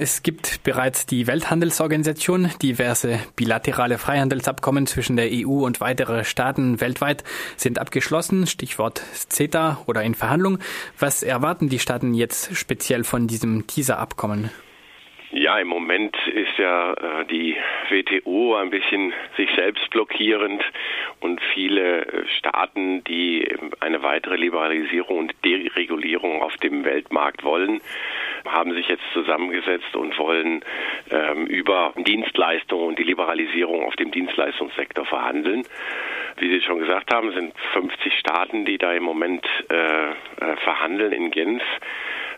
Es gibt bereits die Welthandelsorganisation. Diverse bilaterale Freihandelsabkommen zwischen der EU und weitere Staaten weltweit sind abgeschlossen. Stichwort CETA oder in Verhandlung. Was erwarten die Staaten jetzt speziell von diesem TISA-Abkommen? Ja, im Moment ist ja äh, die WTO ein bisschen sich selbst blockierend und viele äh, Staaten, die eine weitere Liberalisierung und Deregulierung auf dem Weltmarkt wollen, haben sich jetzt zusammengesetzt und wollen ähm, über Dienstleistungen und die Liberalisierung auf dem Dienstleistungssektor verhandeln. Wie Sie schon gesagt haben, sind 50 Staaten, die da im Moment äh, äh, verhandeln in Genf.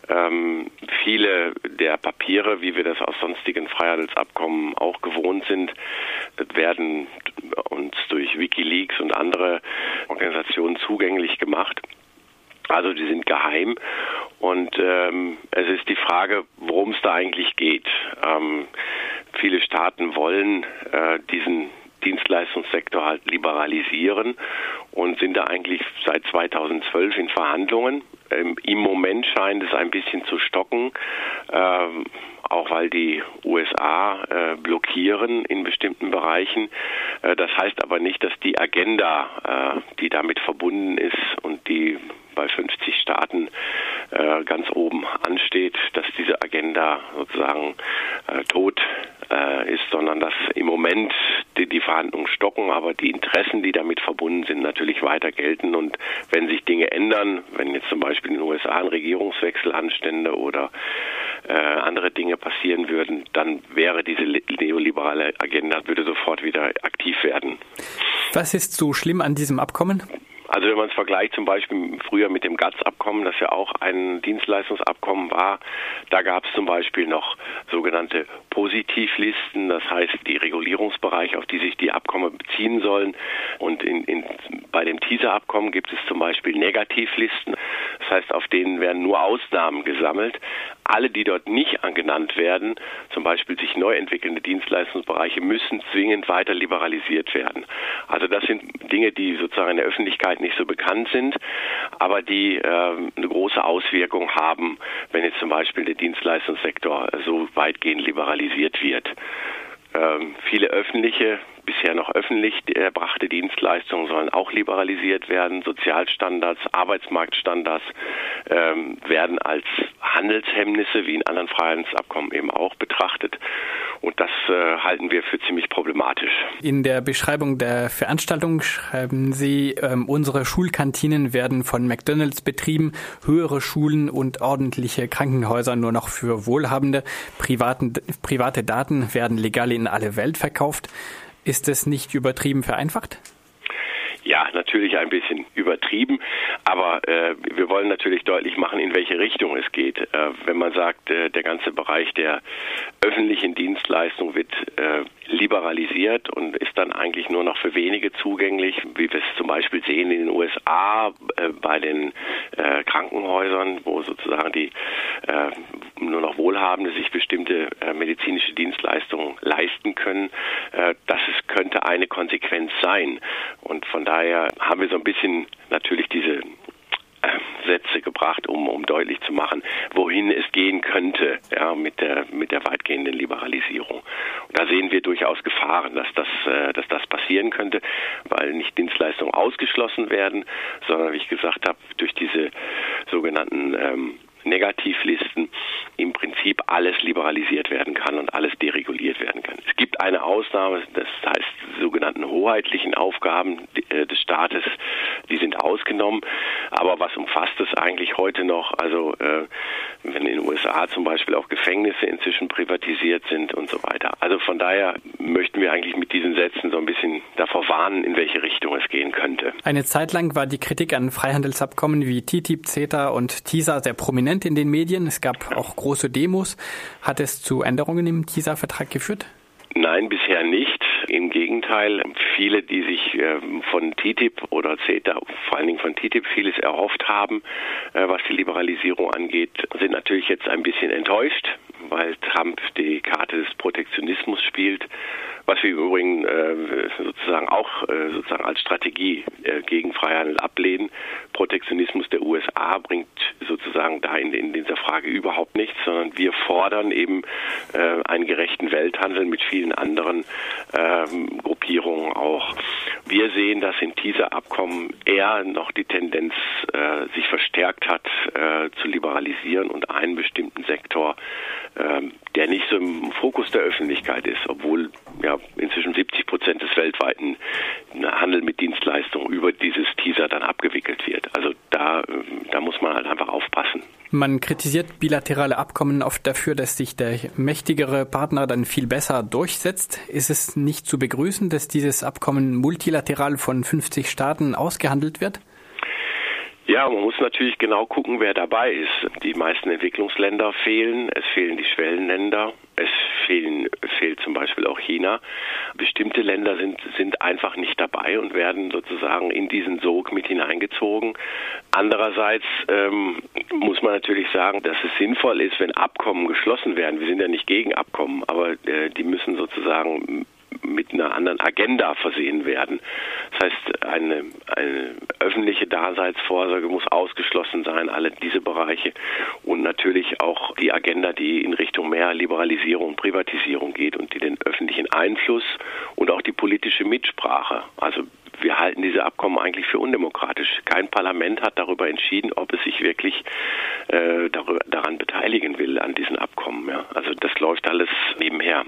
Ähm, viele der Papiere, wie wir das aus sonstigen Freihandelsabkommen auch gewohnt sind, werden uns durch Wikileaks und andere Organisationen zugänglich gemacht. Also die sind geheim und ähm, es ist die Frage, worum es da eigentlich geht. Ähm, viele Staaten wollen äh, diesen Dienstleistungssektor halt liberalisieren und sind da eigentlich seit 2012 in Verhandlungen. Ähm, Im Moment scheint es ein bisschen zu stocken, ähm, auch weil die USA äh, blockieren in bestimmten Bereichen. Äh, das heißt aber nicht, dass die Agenda, äh, die damit verbunden ist und die bei 50 Staaten äh, ganz oben ansteht, dass diese Agenda sozusagen äh, tot äh, ist, sondern dass im Moment die, die Verhandlungen stocken, aber die Interessen, die damit verbunden sind, natürlich weiter gelten. Und wenn sich Dinge ändern, wenn jetzt zum Beispiel in den USA ein Regierungswechsel anstände oder äh, andere Dinge passieren würden, dann wäre diese neoliberale Agenda, würde sofort wieder aktiv werden. Was ist so schlimm an diesem Abkommen? Also wenn man es vergleicht zum Beispiel früher mit dem GATS-Abkommen, das ja auch ein Dienstleistungsabkommen war, da gab es zum Beispiel noch sogenannte Positivlisten, das heißt die Regulierungsbereiche, auf die sich die Abkommen beziehen sollen. Und in, in, bei dem TISA-Abkommen gibt es zum Beispiel Negativlisten, heißt auf denen werden nur Ausnahmen gesammelt. Alle, die dort nicht genannt werden, zum Beispiel sich neu entwickelnde Dienstleistungsbereiche, müssen zwingend weiter liberalisiert werden. Also das sind Dinge, die sozusagen in der Öffentlichkeit nicht so bekannt sind, aber die äh, eine große Auswirkung haben, wenn jetzt zum Beispiel der Dienstleistungssektor so weitgehend liberalisiert wird. Ähm, viele öffentliche bisher noch öffentlich erbrachte Dienstleistungen sollen auch liberalisiert werden. Sozialstandards, Arbeitsmarktstandards ähm, werden als Handelshemmnisse wie in anderen Freihandelsabkommen eben auch betrachtet. Und das äh, halten wir für ziemlich problematisch. In der Beschreibung der Veranstaltung schreiben Sie, ähm, unsere Schulkantinen werden von McDonalds betrieben, höhere Schulen und ordentliche Krankenhäuser nur noch für Wohlhabende. Privaten, private Daten werden legal in alle Welt verkauft. Ist es nicht übertrieben vereinfacht? Ja, natürlich ein bisschen übertrieben, aber äh, wir wollen natürlich deutlich machen, in welche Richtung es geht. Äh, wenn man sagt, äh, der ganze Bereich der öffentlichen Dienstleistung wird äh, liberalisiert und ist dann eigentlich nur noch für wenige zugänglich, wie wir es zum Beispiel sehen in den USA äh, bei den äh, Krankenhäusern, wo sozusagen die nur noch Wohlhabende sich bestimmte medizinische Dienstleistungen leisten können. das ist, könnte eine Konsequenz sein. Und von daher haben wir so ein bisschen natürlich diese äh, Sätze gebracht, um, um deutlich zu machen, wohin es gehen könnte, ja, mit der, mit der weitgehenden Liberalisierung. Und da sehen wir durchaus Gefahren, dass das, äh, dass das passieren könnte, weil nicht Dienstleistungen ausgeschlossen werden, sondern, wie ich gesagt habe, durch diese sogenannten ähm, Negativlisten im Prinzip alles liberalisiert werden kann und alles dereguliert werden kann. Es gibt eine Ausnahme, das heißt die sogenannten hoheitlichen Aufgaben äh, des Staates, die sind ausgenommen. Aber was umfasst es eigentlich heute noch? Also äh, wenn in den USA zum Beispiel auch Gefängnisse inzwischen privatisiert sind und so weiter. Also von daher möchten wir eigentlich mit diesen Sätzen so ein bisschen davor warnen, in welche Richtung es gehen könnte. Eine Zeit lang war die Kritik an Freihandelsabkommen wie TTIP, CETA und TISA sehr prominent in den Medien. Es gab auch große Demos. Hat es zu Änderungen im TISA-Vertrag geführt? Nein, bisher nicht. Im Gegenteil, viele, die sich ähm, von TTIP oder CETA, vor allen Dingen von TTIP, vieles erhofft haben, äh, was die Liberalisierung angeht, sind natürlich jetzt ein bisschen enttäuscht, weil Trump die Karte des Protektionismus spielt was wir übrigens äh, sozusagen auch äh, sozusagen als Strategie gegen Freihandel ablehnen. Protektionismus der USA bringt sozusagen da in, in dieser Frage überhaupt nichts, sondern wir fordern eben äh, einen gerechten Welthandel mit vielen anderen ähm, Gruppierungen auch. Wir sehen, dass in dieser Abkommen eher noch die Tendenz äh, sich verstärkt hat, äh, zu liberalisieren und einen bestimmten Sektor, äh, der nicht so im Fokus der Öffentlichkeit ist, obwohl ja inzwischen 70 Prozent des weltweiten Handel mit Dienstleistungen über dieses Teaser dann abgewickelt wird. Muss man halt einfach aufpassen. Man kritisiert bilaterale Abkommen oft dafür, dass sich der mächtigere Partner dann viel besser durchsetzt. Ist es nicht zu begrüßen, dass dieses Abkommen multilateral von 50 Staaten ausgehandelt wird? Ja, man muss natürlich genau gucken, wer dabei ist. Die meisten Entwicklungsländer fehlen, es fehlen die Schwellenländer, fehlen, fehlt zum Beispiel auch China. Bestimmte Länder sind, sind einfach nicht dabei und werden sozusagen in diesen Sog mit hineingezogen. Andererseits ähm, muss man natürlich sagen, dass es sinnvoll ist, wenn Abkommen geschlossen werden. Wir sind ja nicht gegen Abkommen, aber äh, die müssen sozusagen mit einer anderen Agenda versehen werden. Das heißt, eine, eine öffentliche Daseinsvorsorge muss ausgeschlossen sein, alle diese Bereiche und natürlich auch die Agenda, die in Richtung mehr Liberalisierung Privatisierung geht und die den öffentlichen Einfluss und auch die politische Mitsprache, also wir halten diese Abkommen eigentlich für undemokratisch. Kein Parlament hat darüber entschieden, ob es sich wirklich äh, darüber, daran beteiligen will an diesen Abkommen. Ja. Also das läuft alles nebenher.